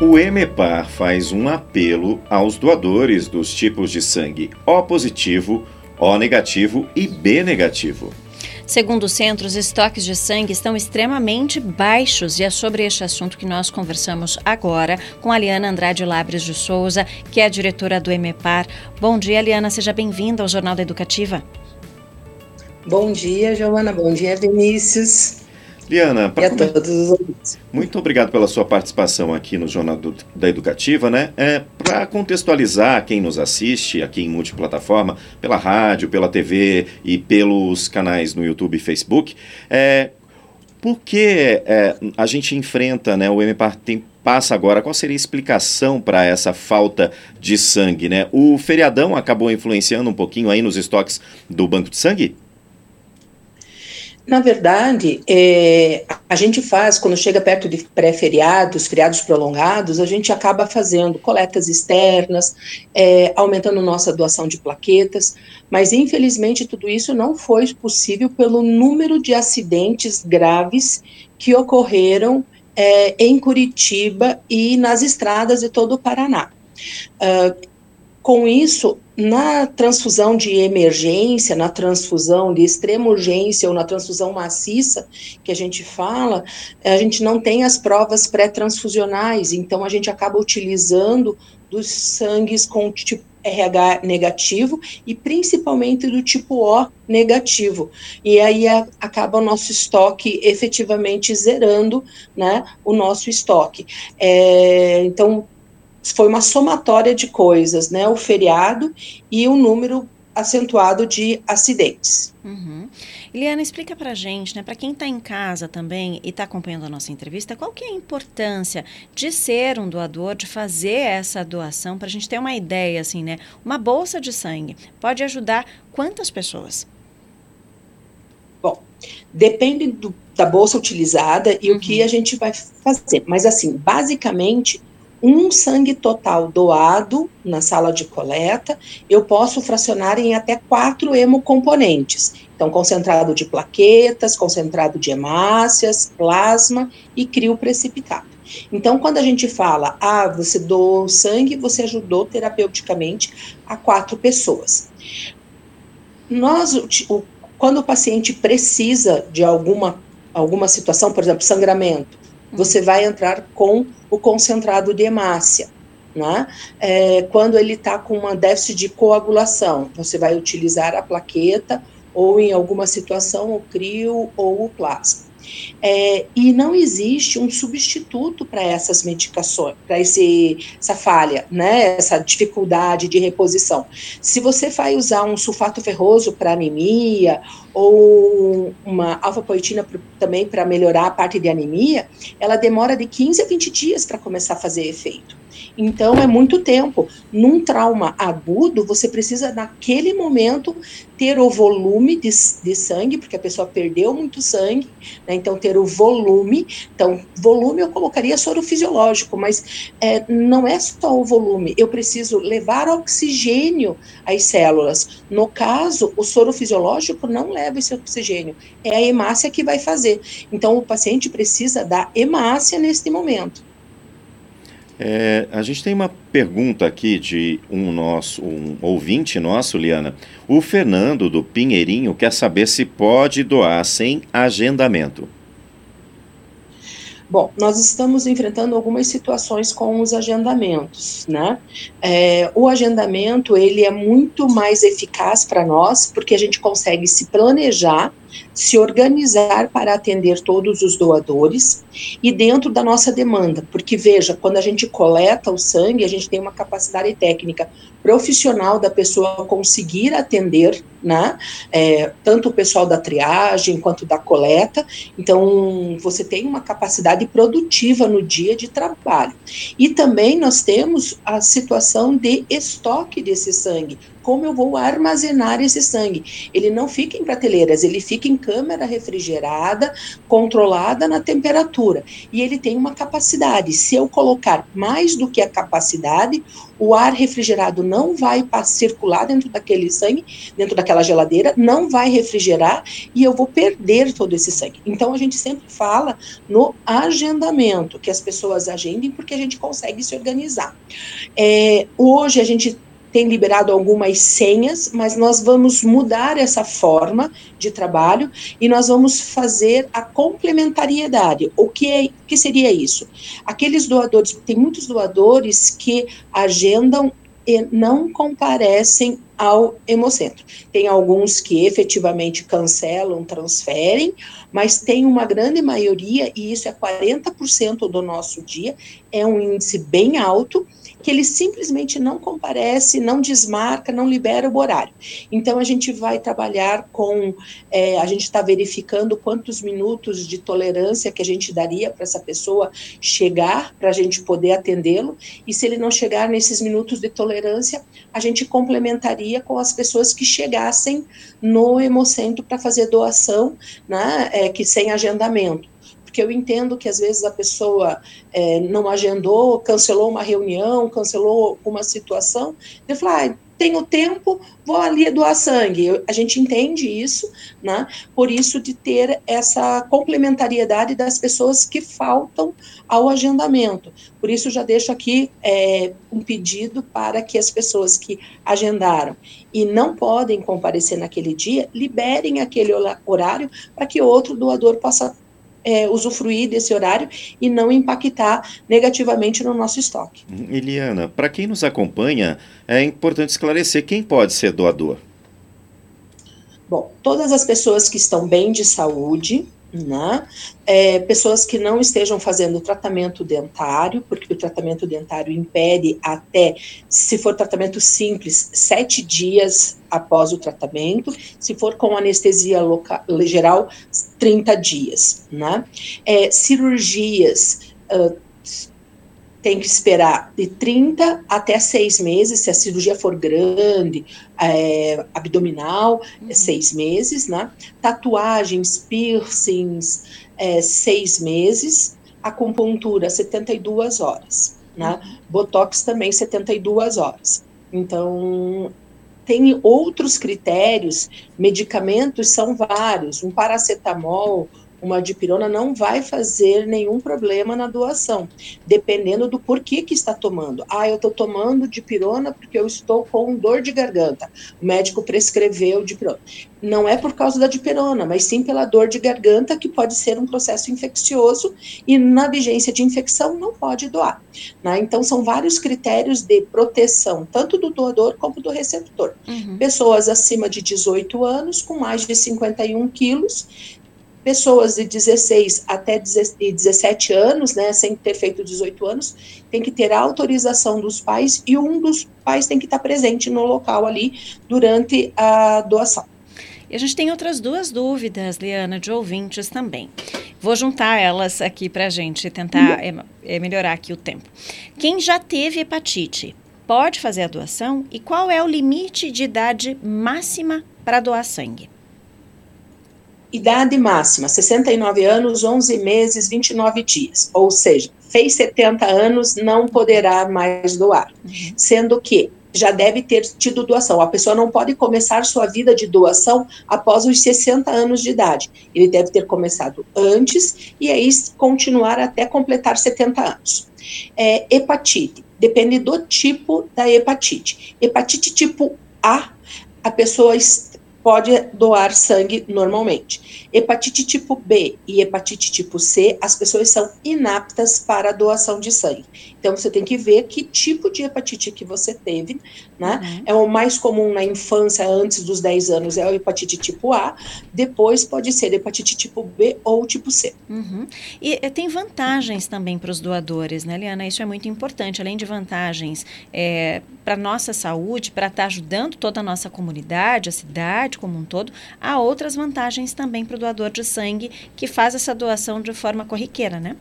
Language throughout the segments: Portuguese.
O EMEPAR faz um apelo aos doadores dos tipos de sangue O positivo, O negativo e B negativo. Segundo o centro, os estoques de sangue estão extremamente baixos e é sobre este assunto que nós conversamos agora com a Liana Andrade Labres de Souza, que é a diretora do EMEPAR. Bom dia, Liana, seja bem-vinda ao Jornal da Educativa. Bom dia, Joana. Bom dia, Vinícius. Liana, e a todos os ouvintes. Muito obrigado pela sua participação aqui no Jornal do, da Educativa, né? É, Para contextualizar quem nos assiste aqui em multiplataforma, pela rádio, pela TV e pelos canais no YouTube e Facebook, é, por que é, a gente enfrenta, né, o MPAR tem, passa agora, qual seria a explicação para essa falta de sangue, né? O feriadão acabou influenciando um pouquinho aí nos estoques do banco de sangue? Na verdade, é, a gente faz, quando chega perto de pré-feriados, feriados prolongados, a gente acaba fazendo coletas externas, é, aumentando nossa doação de plaquetas, mas infelizmente tudo isso não foi possível pelo número de acidentes graves que ocorreram é, em Curitiba e nas estradas de todo o Paraná. Uh, com isso, na transfusão de emergência, na transfusão de extrema urgência ou na transfusão maciça que a gente fala, a gente não tem as provas pré-transfusionais, então a gente acaba utilizando dos sangues com tipo RH negativo e principalmente do tipo O negativo. E aí a, acaba o nosso estoque efetivamente zerando né, o nosso estoque. É, então, foi uma somatória de coisas, né? O feriado e o número acentuado de acidentes. Uhum. Eliana, explica para gente, né, para quem está em casa também e está acompanhando a nossa entrevista, qual que é a importância de ser um doador, de fazer essa doação, para a gente ter uma ideia, assim, né? Uma bolsa de sangue pode ajudar quantas pessoas? Bom, depende do, da bolsa utilizada e uhum. o que uhum. a gente vai fazer. Mas, assim, basicamente, um sangue total doado na sala de coleta, eu posso fracionar em até quatro hemocomponentes. Então, concentrado de plaquetas, concentrado de hemácias, plasma e crio precipitado. Então, quando a gente fala, ah, você doou sangue, você ajudou terapeuticamente a quatro pessoas. Nós, o, quando o paciente precisa de alguma, alguma situação, por exemplo, sangramento, você vai entrar com o concentrado de hemácia. Né? É, quando ele está com uma déficit de coagulação, você vai utilizar a plaqueta ou, em alguma situação, o crio ou o plasma. É, e não existe um substituto para essas medicações, para essa falha, né, essa dificuldade de reposição. Se você vai usar um sulfato ferroso para anemia ou uma alfa-poetina também para melhorar a parte de anemia, ela demora de 15 a 20 dias para começar a fazer efeito. Então, é muito tempo. Num trauma agudo, você precisa, naquele momento, ter o volume de, de sangue, porque a pessoa perdeu muito sangue, né? então ter o volume. Então, volume eu colocaria soro fisiológico, mas é, não é só o volume, eu preciso levar oxigênio às células. No caso, o soro fisiológico não leva esse oxigênio, é a hemácia que vai fazer. Então, o paciente precisa da hemácia neste momento. É, a gente tem uma pergunta aqui de um nosso, um ouvinte nosso, Liana. O Fernando do Pinheirinho quer saber se pode doar sem agendamento. Bom, nós estamos enfrentando algumas situações com os agendamentos, né? É, o agendamento ele é muito mais eficaz para nós porque a gente consegue se planejar se organizar para atender todos os doadores e dentro da nossa demanda, porque veja, quando a gente coleta o sangue, a gente tem uma capacidade técnica profissional da pessoa conseguir atender, né, é, tanto o pessoal da triagem quanto da coleta, então você tem uma capacidade produtiva no dia de trabalho. E também nós temos a situação de estoque desse sangue, como eu vou armazenar esse sangue. Ele não fica em prateleiras, ele fica em câmara refrigerada, controlada na temperatura. E ele tem uma capacidade. Se eu colocar mais do que a capacidade, o ar refrigerado não vai circular dentro daquele sangue, dentro daquela geladeira, não vai refrigerar e eu vou perder todo esse sangue. Então a gente sempre fala no agendamento, que as pessoas agendem porque a gente consegue se organizar. É, hoje a gente tem liberado algumas senhas, mas nós vamos mudar essa forma de trabalho e nós vamos fazer a complementariedade. O que, é, que seria isso? Aqueles doadores, tem muitos doadores que agendam e não comparecem ao hemocentro. Tem alguns que efetivamente cancelam, transferem, mas tem uma grande maioria, e isso é 40% do nosso dia, é um índice bem alto, que ele simplesmente não comparece, não desmarca, não libera o horário. Então a gente vai trabalhar com, é, a gente está verificando quantos minutos de tolerância que a gente daria para essa pessoa chegar, para a gente poder atendê-lo, e se ele não chegar nesses minutos de tolerância, a gente complementaria com as pessoas que chegassem no hemocentro para fazer doação, né, é, que sem agendamento porque eu entendo que às vezes a pessoa é, não agendou, cancelou uma reunião, cancelou uma situação, eu falo, ah, tenho tempo, vou ali doar sangue. Eu, a gente entende isso, né? Por isso de ter essa complementariedade das pessoas que faltam ao agendamento. Por isso já deixo aqui é, um pedido para que as pessoas que agendaram e não podem comparecer naquele dia, liberem aquele horário para que outro doador possa é, usufruir desse horário e não impactar negativamente no nosso estoque. Uhum. Eliana, para quem nos acompanha, é importante esclarecer quem pode ser doador. Bom, todas as pessoas que estão bem de saúde, né? É, pessoas que não estejam fazendo tratamento dentário, porque o tratamento dentário impede até, se for tratamento simples, sete dias após o tratamento, se for com anestesia local, geral, 30 dias, né? É, cirurgias, uh, tem que esperar de 30 até 6 meses, se a cirurgia for grande, é, abdominal, uhum. seis meses, né? Tatuagens, piercings, é, seis meses. Acupuntura, 72 horas, né? Uhum. Botox também 72 horas. Então, tem outros critérios, medicamentos são vários, um paracetamol, uma dipirona não vai fazer nenhum problema na doação, dependendo do porquê que está tomando. Ah, eu estou tomando dipirona porque eu estou com dor de garganta. O médico prescreveu dipirona. Não é por causa da dipirona, mas sim pela dor de garganta, que pode ser um processo infeccioso, e na vigência de infecção não pode doar. Né? Então, são vários critérios de proteção, tanto do doador como do receptor. Uhum. Pessoas acima de 18 anos, com mais de 51 quilos, pessoas de 16 até 17 anos, né, sem ter feito 18 anos, tem que ter a autorização dos pais e um dos pais tem que estar presente no local ali durante a doação. E a gente tem outras duas dúvidas, Liana, de ouvintes também. Vou juntar elas aqui para a gente tentar uhum. é, melhorar aqui o tempo. Quem já teve hepatite pode fazer a doação e qual é o limite de idade máxima para doar sangue? Idade máxima, 69 anos, 11 meses, 29 dias. Ou seja, fez 70 anos, não poderá mais doar. Uhum. Sendo que já deve ter tido doação. A pessoa não pode começar sua vida de doação após os 60 anos de idade. Ele deve ter começado antes e aí continuar até completar 70 anos. É, hepatite. Depende do tipo da hepatite. Hepatite tipo A, a pessoa pode doar sangue normalmente. Hepatite tipo B e hepatite tipo C, as pessoas são inaptas para a doação de sangue. Então você tem que ver que tipo de hepatite que você teve, né? Uhum. É o mais comum na infância, antes dos 10 anos, é a hepatite tipo A, depois pode ser hepatite tipo B ou tipo C. Uhum. E, e, tem vantagens também para os doadores, né, Liana? Isso é muito importante, além de vantagens é, para a nossa saúde, para estar tá ajudando toda a nossa comunidade, a cidade como um todo, há outras vantagens também para o doador de sangue que faz essa doação de forma corriqueira, né?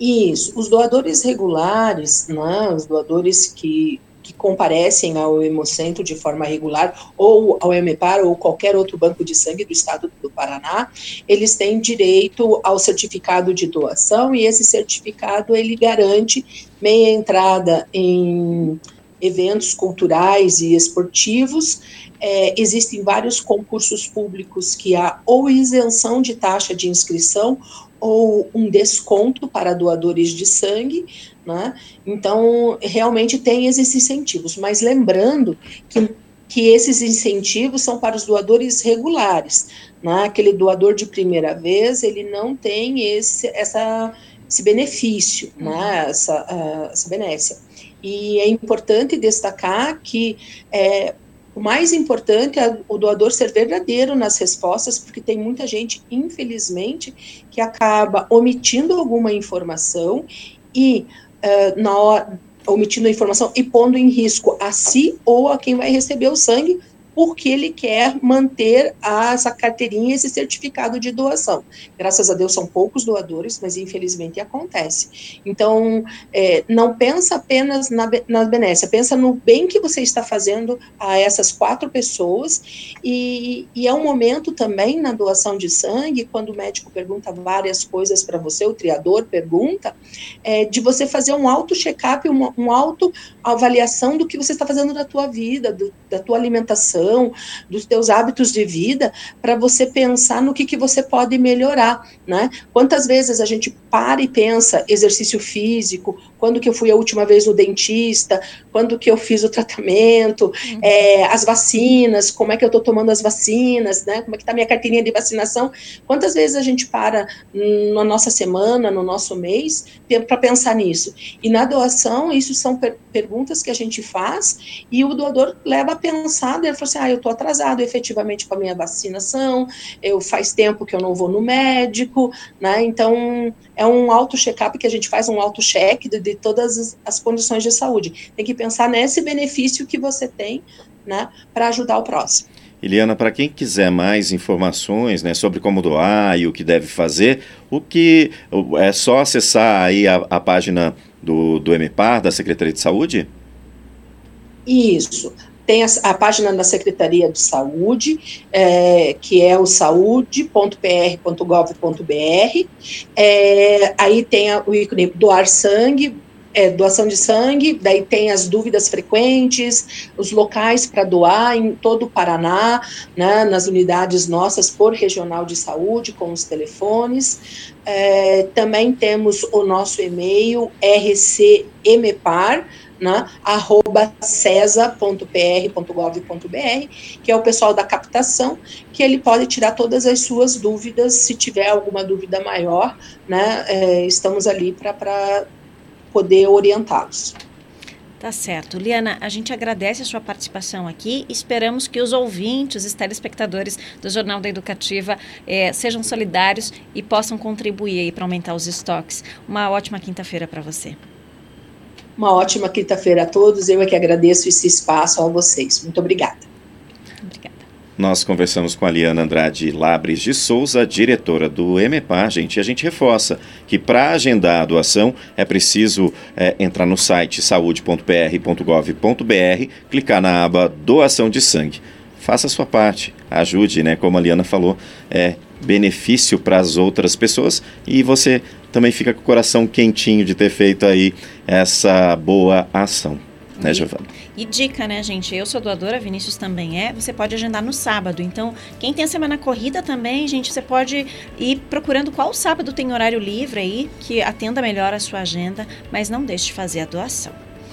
Isso. Os doadores regulares, né, os doadores que, que comparecem ao Hemocentro de forma regular, ou ao Hemepar, ou qualquer outro banco de sangue do estado do Paraná, eles têm direito ao certificado de doação, e esse certificado, ele garante meia entrada em eventos culturais e esportivos. É, existem vários concursos públicos que há ou isenção de taxa de inscrição ou um desconto para doadores de sangue, né? Então, realmente tem esses incentivos, mas lembrando que, que esses incentivos são para os doadores regulares, né? Aquele doador de primeira vez, ele não tem esse, essa, esse benefício, né? Essa, uh, essa benécia. E é importante destacar que é, o mais importante é o doador ser verdadeiro nas respostas, porque tem muita gente, infelizmente, que acaba omitindo alguma informação e uh, na hora, omitindo a informação e pondo em risco a si ou a quem vai receber o sangue, porque ele quer manter essa carteirinha, esse certificado de doação. Graças a Deus são poucos doadores, mas infelizmente acontece. Então, é, não pensa apenas na, na benécia, pensa no bem que você está fazendo a essas quatro pessoas, e, e é um momento também na doação de sangue, quando o médico pergunta várias coisas para você, o triador pergunta, é, de você fazer um auto-check-up, uma um auto-avaliação do que você está fazendo da tua vida, do, da tua alimentação, alimentação, dos teus hábitos de vida, para você pensar no que, que você pode melhorar, né? Quantas vezes a gente para e pensa exercício físico, quando que eu fui a última vez no dentista, quando que eu fiz o tratamento, uhum. é, as vacinas, como é que eu estou tomando as vacinas, né? Como é que está minha carteirinha de vacinação? Quantas vezes a gente para na nossa semana, no nosso mês, para pensar nisso? E na doação, isso são per perguntas que a gente faz e o doador leva a pensar, ele fala assim, ah, eu estou atrasado efetivamente com a minha vacinação, eu faz tempo que eu não vou no médico, né? Então, é um auto-check-up que a gente faz um auto-check de, de, todas as, as, condições de saúde. Tem que pensar nesse benefício que você tem, né, para ajudar o próximo. Eliana, para quem quiser mais informações né, sobre como doar e o que deve fazer, o que é só acessar aí a, a página do, do MPAR, da Secretaria de Saúde? Isso tem a, a, página da Secretaria de Saúde, é, que é o saúde.pr.gov.br. É, aí tem a, o ícone doar sangue, é, doação de sangue, daí tem as dúvidas frequentes, os locais para doar em todo o Paraná, né, nas unidades nossas por regional de saúde, com os telefones. É, também temos o nosso e-mail rcmepar, né, arroba cesa.pr.gov.br, que é o pessoal da captação, que ele pode tirar todas as suas dúvidas, se tiver alguma dúvida maior, né, é, estamos ali para poder orientá-los. Tá certo. Liana, a gente agradece a sua participação aqui. Esperamos que os ouvintes, os telespectadores do Jornal da Educativa eh, sejam solidários e possam contribuir para aumentar os estoques. Uma ótima quinta-feira para você. Uma ótima quinta-feira a todos. Eu é que agradeço esse espaço a vocês. Muito obrigada. Nós conversamos com a Liana Andrade Labres de Souza, diretora do MEPAR, gente, e a gente reforça que para agendar a doação é preciso é, entrar no site saúde.pr.gov.br, clicar na aba Doação de Sangue. Faça a sua parte, ajude, né? Como a Liana falou, é benefício para as outras pessoas e você também fica com o coração quentinho de ter feito aí essa boa ação. Né, Giovana? E dica, né, gente? Eu sou doadora, Vinícius também é. Você pode agendar no sábado. Então, quem tem a semana corrida também, gente, você pode ir procurando qual sábado tem horário livre aí, que atenda melhor a sua agenda, mas não deixe de fazer a doação.